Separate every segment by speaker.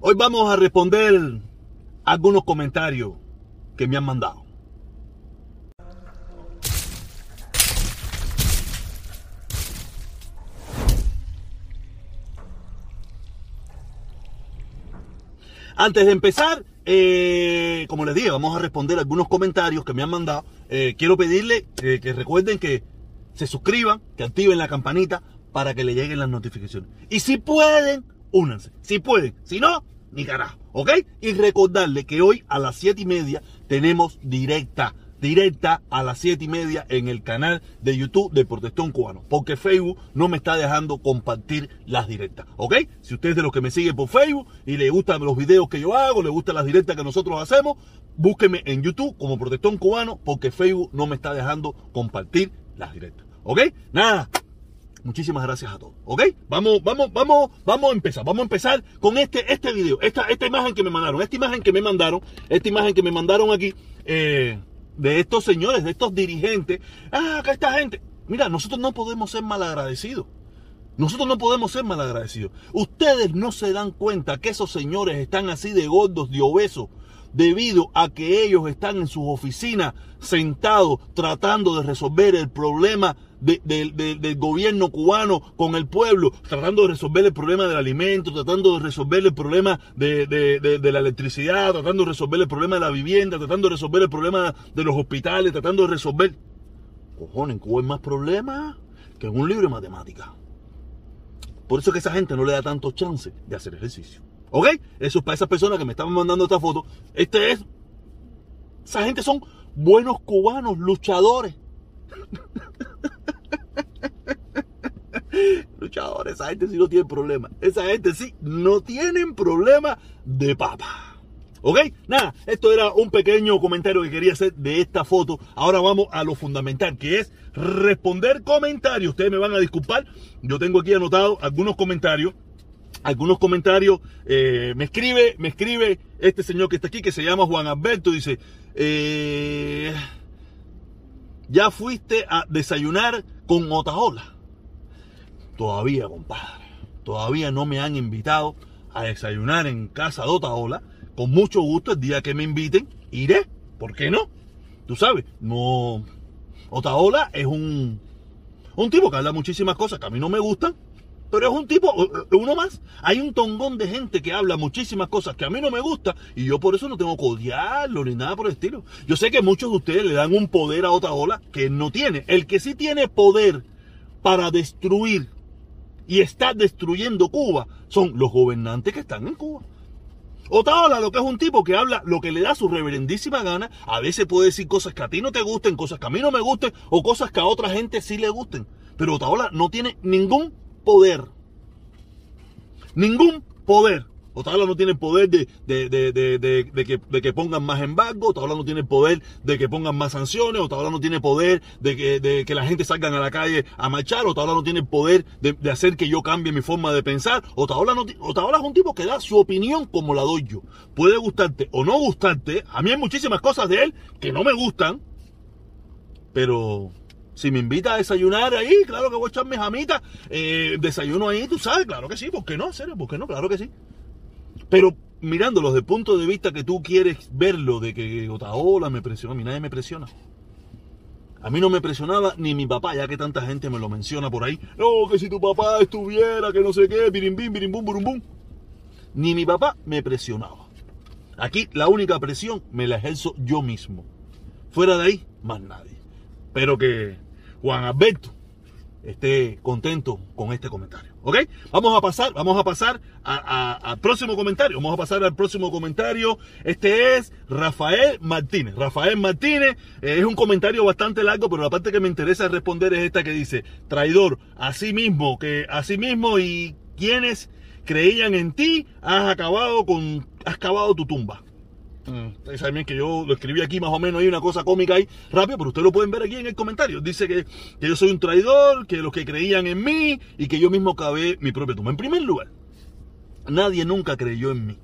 Speaker 1: Hoy vamos a responder algunos comentarios que me han mandado. Antes de empezar, eh, como les dije, vamos a responder algunos comentarios que me han mandado. Eh, quiero pedirle eh, que recuerden que se suscriban, que activen la campanita para que le lleguen las notificaciones. Y si pueden, únanse. Si pueden. Si no, ni carajo. ¿Ok? Y recordarle que hoy a las 7 y media tenemos directa directa a las 7 y media en el canal de YouTube de Protestón Cubano. Porque Facebook no me está dejando compartir las directas. ¿Ok? Si usted es de los que me sigue por Facebook y le gustan los videos que yo hago, le gustan las directas que nosotros hacemos, búsqueme en YouTube como Protestón Cubano porque Facebook no me está dejando compartir las directas. ¿Ok? Nada. Muchísimas gracias a todos. ¿Ok? Vamos, vamos, vamos, vamos a empezar. Vamos a empezar con este, este video. Esta, esta imagen que me mandaron. Esta imagen que me mandaron. Esta imagen que me mandaron aquí. Eh, de estos señores, de estos dirigentes. Ah, acá esta gente. Mira, nosotros no podemos ser malagradecidos. Nosotros no podemos ser malagradecidos. Ustedes no se dan cuenta que esos señores están así de gordos, de obesos, debido a que ellos están en sus oficinas sentados tratando de resolver el problema del gobierno cubano con el pueblo, tratando de resolver el problema del alimento, tratando de resolver el problema de, la electricidad, tratando de resolver el problema de la vivienda, tratando de resolver el problema de los hospitales, tratando de resolver... Cojones, en Cuba hay más problemas que en un libro de matemáticas. Por eso es que esa gente no le da tanto chance de hacer ejercicio. ¿Ok? Eso es para esas personas que me estaban mandando esta foto. Este es... Esa gente son buenos cubanos, luchadores. Luchadores, esa gente sí no tiene problema. Esa gente sí no tienen problema de papa. ¿Ok? Nada, esto era un pequeño comentario que quería hacer de esta foto. Ahora vamos a lo fundamental, que es responder comentarios. Ustedes me van a disculpar. Yo tengo aquí anotado algunos comentarios. Algunos comentarios. Eh, me escribe, me escribe este señor que está aquí, que se llama Juan Alberto. Dice, eh, ya fuiste a desayunar con Otaola. Todavía, compadre. Todavía no me han invitado a desayunar en casa de Otaola. Con mucho gusto, el día que me inviten, iré. ¿Por qué no? Tú sabes, no. Otaola es un, un tipo que habla muchísimas cosas que a mí no me gustan, pero es un tipo, uno más. Hay un tongón de gente que habla muchísimas cosas que a mí no me gustan y yo por eso no tengo que odiarlo ni nada por el estilo. Yo sé que muchos de ustedes le dan un poder a Otaola que no tiene. El que sí tiene poder para destruir y está destruyendo Cuba son los gobernantes que están en Cuba. Otaola lo que es un tipo que habla lo que le da su reverendísima gana, a veces puede decir cosas que a ti no te gusten, cosas que a mí no me gusten o cosas que a otra gente sí le gusten. Pero Otaola no tiene ningún poder. Ningún poder Otaola no tiene poder de, de, que, pongan más embargo, Otaola no tiene poder de que pongan más sanciones, Otaola no tiene poder de que, la gente salga a la calle a marchar, Otaola no tiene poder de, hacer que yo cambie mi forma de pensar. Otaola, no, Otaola es un tipo que da su opinión como la doy yo. Puede gustarte o no gustarte, a mí hay muchísimas cosas de él que no me gustan, pero si me invita a desayunar ahí, claro que voy a echarme jamita, eh, desayuno ahí, tú sabes, claro que sí, ¿por qué no? ¿Serio? ¿Por qué no? Claro que sí. Pero mirándolo desde el punto de vista que tú quieres verlo, de que Otaola me presiona, a mí nadie me presiona. A mí no me presionaba ni mi papá, ya que tanta gente me lo menciona por ahí. No, que si tu papá estuviera, que no sé qué, birimbim, birimbum, burumbum. Ni mi papá me presionaba. Aquí la única presión me la ejerzo yo mismo. Fuera de ahí, más nadie. Pero que Juan Alberto esté contento con este comentario. ¿Ok? Vamos a pasar, vamos a pasar al próximo comentario. Vamos a pasar al próximo comentario. Este es Rafael Martínez. Rafael Martínez eh, es un comentario bastante largo, pero la parte que me interesa responder es esta que dice, traidor, así mismo, que así mismo y quienes creían en ti, has acabado con, has cavado tu tumba. Mm. Ustedes saben que yo lo escribí aquí más o menos, hay una cosa cómica ahí, rápido, pero ustedes lo pueden ver aquí en el comentario. Dice que, yo soy un traidor, que los que creían en mí y que yo mismo cavé mi propia tumba. En primer lugar, nadie nunca creyó en mí.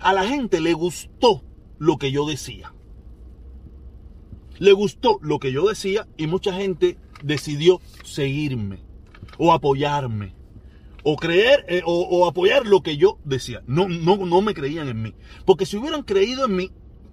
Speaker 1: A la gente le gustó lo que yo decía. Le gustó lo que yo decía y mucha gente decidió seguirme o apoyarme o creer eh, o, apoyar lo que yo decía. No, no, no me creían en mí. Porque si hubieran creído en mí,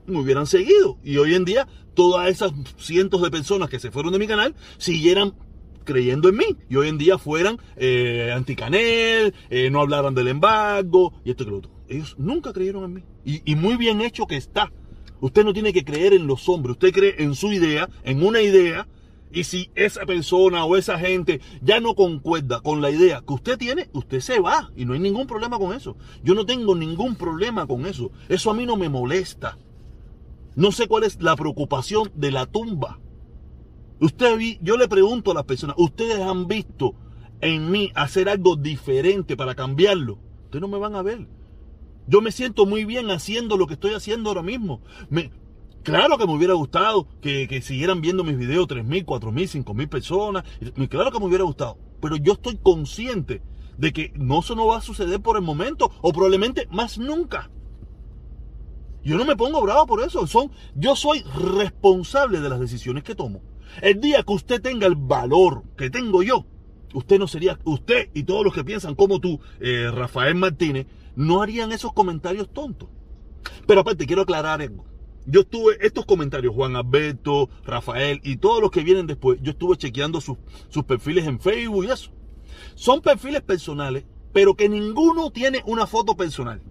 Speaker 1: me hubieran seguido. Y hoy en día, todas esas cientos de personas que se fueron de mi canal siguieran creyendo en mí. Y hoy en día fueran eh, anticanel, eh, no hablaran del embargo y esto y lo otro. Ellos nunca creyeron en mí. Y muy bien hecho que está. Usted no tiene que creer en los hombres, usted cree en su idea, en una idea, y si esa persona o esa gente ya no concuerda con la idea que usted tiene, usted se va y no hay ningún problema con eso. Yo no tengo ningún problema con eso. Eso a mí no me molesta. No sé cuál es la preocupación de la tumba. Usted yo le pregunto a las personas, ¿ustedes han visto en mí hacer algo diferente para cambiarlo? Ustedes no me van a ver. Yo me siento muy bien haciendo lo que estoy haciendo ahora mismo. Claro que me hubiera gustado que, siguieran viendo mis videos 3.000, 4.000, 5.000 personas. Claro que me hubiera gustado. Pero yo estoy consciente de que no eso no va a suceder por el momento o probablemente más nunca. Yo no me pongo bravo por eso. Son, yo soy responsable de las decisiones que tomo. El día que usted tenga el valor que tengo yo, usted no sería, usted y todos los que piensan como tú, eh, Rafael Martínez, no harían esos comentarios tontos. Pero aparte, quiero aclarar algo. Yo estuve, estos comentarios, Juan Alberto, Rafael y todos los que vienen después, yo estuve chequeando sus, sus perfiles en Facebook y eso. Son perfiles personales, pero que ninguno tiene una foto personal.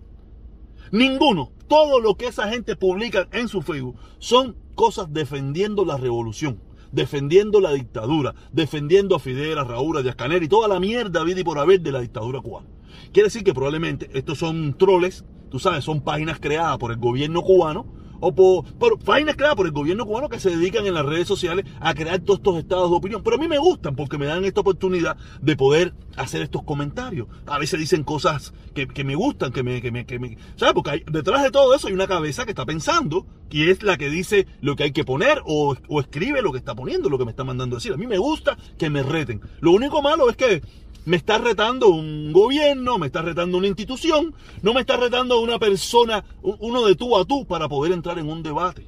Speaker 1: Ninguno. Todo lo que esa gente publica en su Facebook son cosas defendiendo la revolución, defendiendo la dictadura, defendiendo a Fidel, a Raúl, a Díaz y toda la mierda vida y por haber de la dictadura cubana. Quiere decir que probablemente estos son troles, tú sabes, son páginas creadas por el gobierno cubano o por, por creadas por el gobierno cubano que se dedican en las redes sociales a crear todos estos estados de opinión. Pero a mí me gustan porque me dan esta oportunidad de poder hacer estos comentarios. A veces dicen cosas que, que me gustan, que me, que me, que me, ¿sabes? Porque hay, detrás de todo eso hay una cabeza que está pensando, que es la que dice lo que hay que poner o, o escribe lo que está poniendo, lo que me está mandando a decir. A mí me gusta que me reten. Lo único malo es que me está retando un gobierno, me está retando una institución, no me está retando una persona, uno de tú a tú para poder entrar en un debate.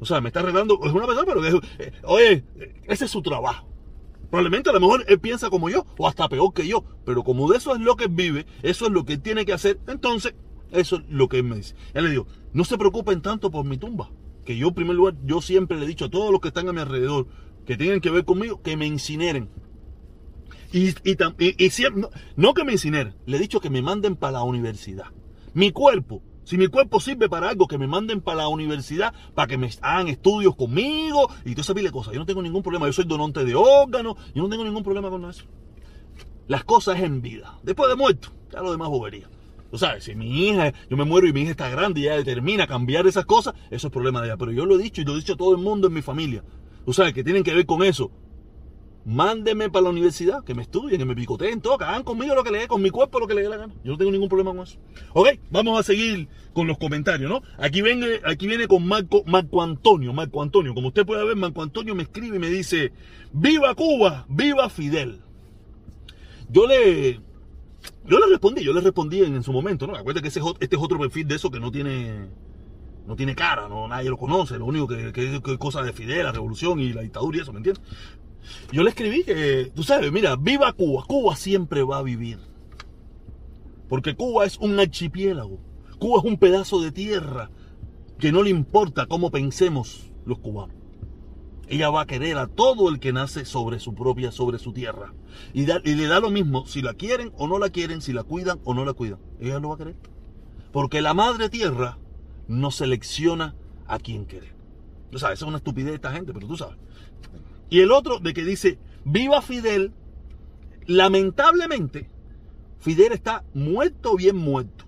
Speaker 1: O sea, me está retando, es una persona, pero eh, oye, ese es su trabajo. Probablemente a lo mejor él piensa como yo, o hasta peor que yo, pero como de eso es lo que vive, eso es lo que tiene que hacer, entonces eso es lo que él me dice. Él le digo, no se preocupen tanto por mi tumba, que yo en primer lugar, yo siempre le he dicho a todos los que están a mi alrededor, que tienen que ver conmigo, que me incineren. Y, y, y, y siempre, no, que me incineren, le he dicho que me manden para la universidad. Mi cuerpo, si mi cuerpo sirve para algo, que me manden para la universidad, para que me hagan estudios conmigo y toda esa pila de cosas. Yo no tengo ningún problema, yo soy donante de órganos, yo no tengo ningún problema con eso. Las cosas en vida. Después de muerto, ya lo demás bobería. Tú sabes, si mi hija, yo me muero y mi hija está grande y ella determina cambiar esas cosas, eso es problema de ella. Pero yo lo he dicho y lo he dicho a todo el mundo en mi familia. Tú sabes, que tienen que ver con eso mándenme para la universidad, que me estudien, que me picoteen todo, que hagan conmigo lo que le dé, con mi cuerpo lo que le dé la gana. Yo no tengo ningún problema con eso. Ok, vamos a seguir con los comentarios, ¿no? Aquí viene, aquí viene con Marco, Marco Antonio, Marco Antonio. Como usted puede ver, Marco Antonio me escribe y me dice, ¡Viva Cuba! ¡Viva Fidel! Yo le, yo le respondí, yo le respondí en, en su momento, ¿no? Acuérdate que este es otro perfil de eso que no tiene, no tiene cara, no, nadie lo conoce, lo único que, que, que es cosa de Fidel, la revolución y la dictadura y eso, ¿me entiendes? Yo le escribí que, tú sabes, mira, viva Cuba, Cuba siempre va a vivir. Porque Cuba es un archipiélago, Cuba es un pedazo de tierra que no le importa cómo pensemos los cubanos. Ella va a querer a todo el que nace sobre su propia, sobre su tierra. Y, le da lo mismo si la quieren o no la quieren, si la cuidan o no la cuidan. Ella lo va a querer. Porque la madre tierra no selecciona a quien quiere. Tú sabes, es una estupidez de esta gente, pero tú sabes. Y el otro de que dice, viva Fidel, lamentablemente, Fidel está muerto bien muerto.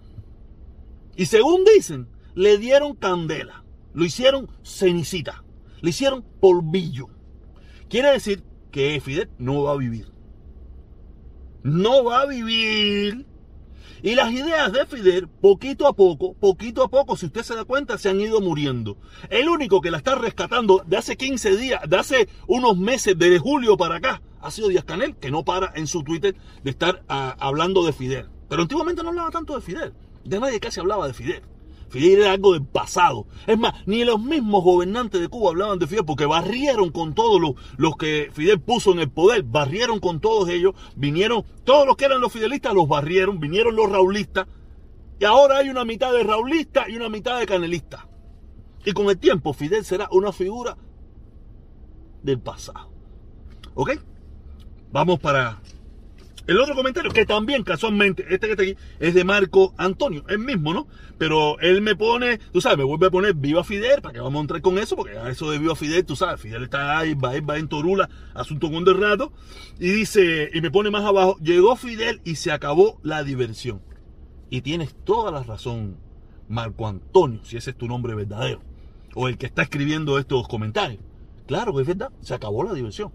Speaker 1: Y según dicen, le dieron candela, lo hicieron cenicita, le hicieron polvillo. Quiere decir que Fidel no va a vivir. No va a vivir. Y las ideas de Fidel, poquito a poco, poquito a poco, si usted se da cuenta, se han ido muriendo. El único que la está rescatando de hace 15 días, de hace unos meses, desde julio para acá, ha sido Díaz Canel, que no para en su Twitter de estar uh, hablando de Fidel. Pero antiguamente no hablaba tanto de Fidel. De nadie casi hablaba de Fidel. Fidel era algo del pasado. Es más, ni los mismos gobernantes de Cuba hablaban de Fidel porque barrieron con todos los, los que Fidel puso en el poder, barrieron con todos ellos, vinieron, todos los que eran los fidelistas los barrieron, vinieron los raulistas, y ahora hay una mitad de raulistas y una mitad de canelistas. Y con el tiempo Fidel será una figura del pasado. ¿Ok? Vamos para el otro comentario, que también casualmente, este que está aquí, es de Marco Antonio, el mismo, ¿no? Pero él me pone, tú sabes, me vuelve a poner Viva Fidel, para que vamos a entrar con eso, porque eso de Viva Fidel, tú sabes, Fidel está ahí, va, va en Torula, asunto con de rato, y dice, y me pone más abajo, llegó Fidel y se acabó la diversión. Y tienes toda la razón, Marco Antonio, si ese es tu nombre verdadero, o el que está escribiendo estos comentarios. Claro que es verdad, se acabó la diversión.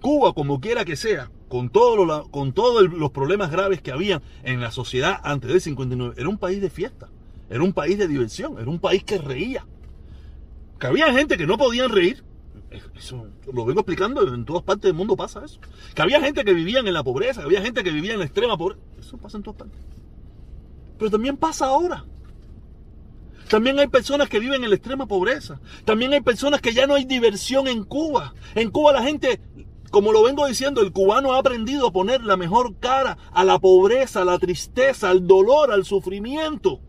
Speaker 1: Cuba, como quiera que sea, con, todo con todos los problemas graves que había en la sociedad antes del 59, era un país de fiesta, era un país de diversión, era un país que reía. Que había gente que no podían reír, eso lo vengo explicando, en todas partes del mundo pasa eso. Que había gente que vivía en la pobreza, que había gente que vivía en la extrema pobreza, eso pasa en todas partes. Pero también pasa ahora. También hay personas que viven en la extrema pobreza. También hay personas que ya no hay diversión en Cuba. En Cuba la gente como lo vengo diciendo, el cubano ha aprendido a poner la mejor cara a la pobreza, a la tristeza, al dolor, al sufrimiento.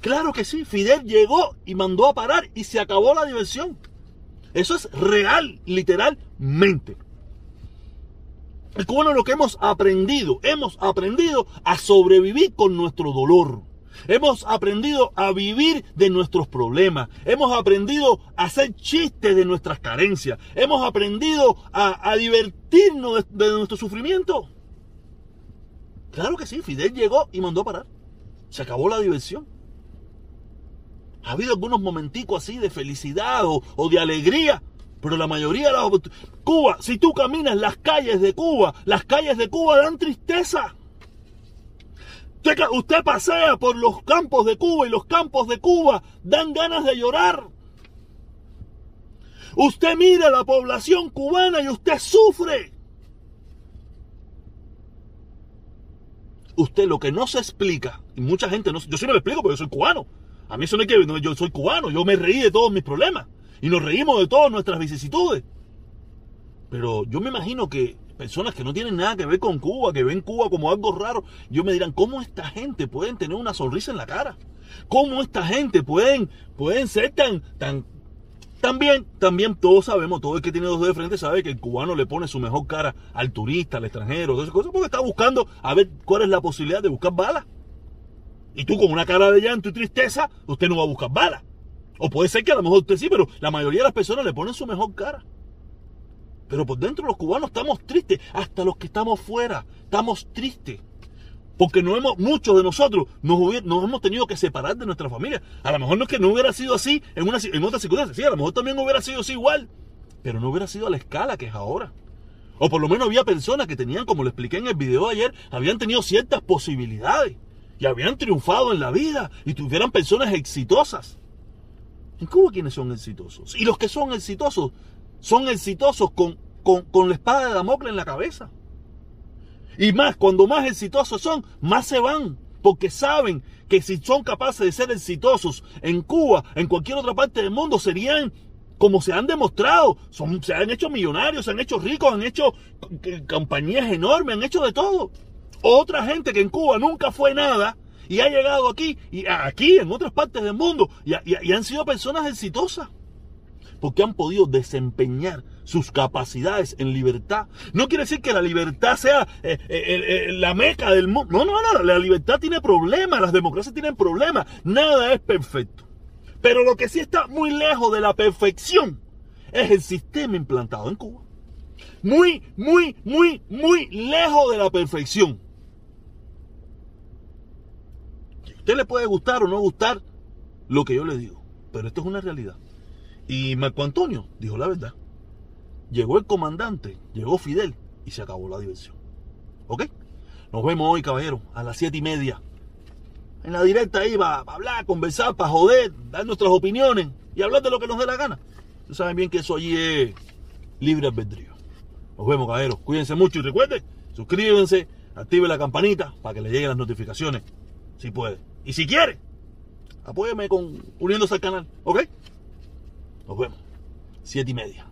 Speaker 1: Claro que sí, Fidel llegó y mandó a parar y se acabó la diversión. Eso es real, literalmente. El cubano lo que hemos aprendido, hemos aprendido a sobrevivir con nuestro dolor. Hemos aprendido a vivir de nuestros problemas. Hemos aprendido a hacer chistes de nuestras carencias. Hemos aprendido a, divertirnos de, nuestro sufrimiento. Claro que sí, Fidel llegó y mandó a parar. Se acabó la diversión. Ha habido algunos momenticos así de felicidad o, o de alegría, pero la mayoría de las... Cuba, si tú caminas las calles de Cuba, las calles de Cuba dan tristeza. Usted, pasea por los campos de Cuba y los campos de Cuba dan ganas de llorar. Usted mira a la población cubana y usted sufre. Usted lo que no se explica, y mucha gente no, yo sí me lo explico porque yo soy cubano. A mí eso no es que yo soy cubano, yo me reí de todos mis problemas y nos reímos de todas nuestras vicisitudes. Pero yo me imagino que personas que no tienen nada que ver con Cuba, que ven Cuba como algo raro, yo me dirán, ¿cómo esta gente pueden tener una sonrisa en la cara? ¿Cómo esta gente pueden, pueden ser tan, tan, también, también todos sabemos, todo el que tiene dos de frente sabe que el cubano le pone su mejor cara al turista, al extranjero, todas esas cosas, porque está buscando a ver cuál es la posibilidad de buscar balas. Y tú con una cara de llanto y tristeza, usted no va a buscar balas. O puede ser que a lo mejor usted sí, pero la mayoría de las personas le ponen su mejor cara. Pero por dentro los cubanos estamos tristes, hasta los que estamos fuera, estamos tristes. Porque no hemos, muchos de nosotros nos, hemos tenido que separar de nuestra familia. A lo mejor no es que no hubiera sido así en, una, en otras circunstancias, sí, a lo mejor también hubiera sido así igual, pero no hubiera sido a la escala que es ahora. O por lo menos había personas que tenían, como lo expliqué en el video de ayer, habían tenido ciertas posibilidades y habían triunfado en la vida y tuvieran personas exitosas. ¿En Cuba quiénes son exitosos? Y los que son exitosos son exitosos con, con, la espada de Damocles en la cabeza. Y más, cuando más exitosos son, más se van. Porque saben que si son capaces de ser exitosos en Cuba, en cualquier otra parte del mundo, serían como se han demostrado. Son, se han hecho millonarios, se han hecho ricos, han hecho compañías enormes, han hecho de todo. Otra gente que en Cuba nunca fue nada y ha llegado aquí y aquí en otras partes del mundo y han sido personas exitosas porque han podido desempeñar sus capacidades en libertad. No quiere decir que la libertad sea eh, eh, eh, la meca del mundo. No, no, no, la libertad tiene problemas, las democracias tienen problemas, nada es perfecto. Pero lo que sí está muy lejos de la perfección es el sistema implantado en Cuba. Muy, muy, muy, muy lejos de la perfección. A usted le puede gustar o no gustar lo que yo le digo, pero esto es una realidad. Y Marco Antonio dijo la verdad. Llegó el comandante, llegó Fidel y se acabó la diversión. ¿Ok? Nos vemos hoy, caballero, a las siete y media. En la directa ahí va a hablar, conversar, para joder, dar nuestras opiniones y hablar de lo que nos dé la gana. Ustedes saben bien que eso allí es libre albedrío. Nos vemos, caballeros. Cuídense mucho y recuerden, suscríbanse, activen la campanita para que les lleguen las notificaciones. Si puede. Y si quiere, apóyame con uniéndose al canal, ¿ok? Nos vemos. Siete y media.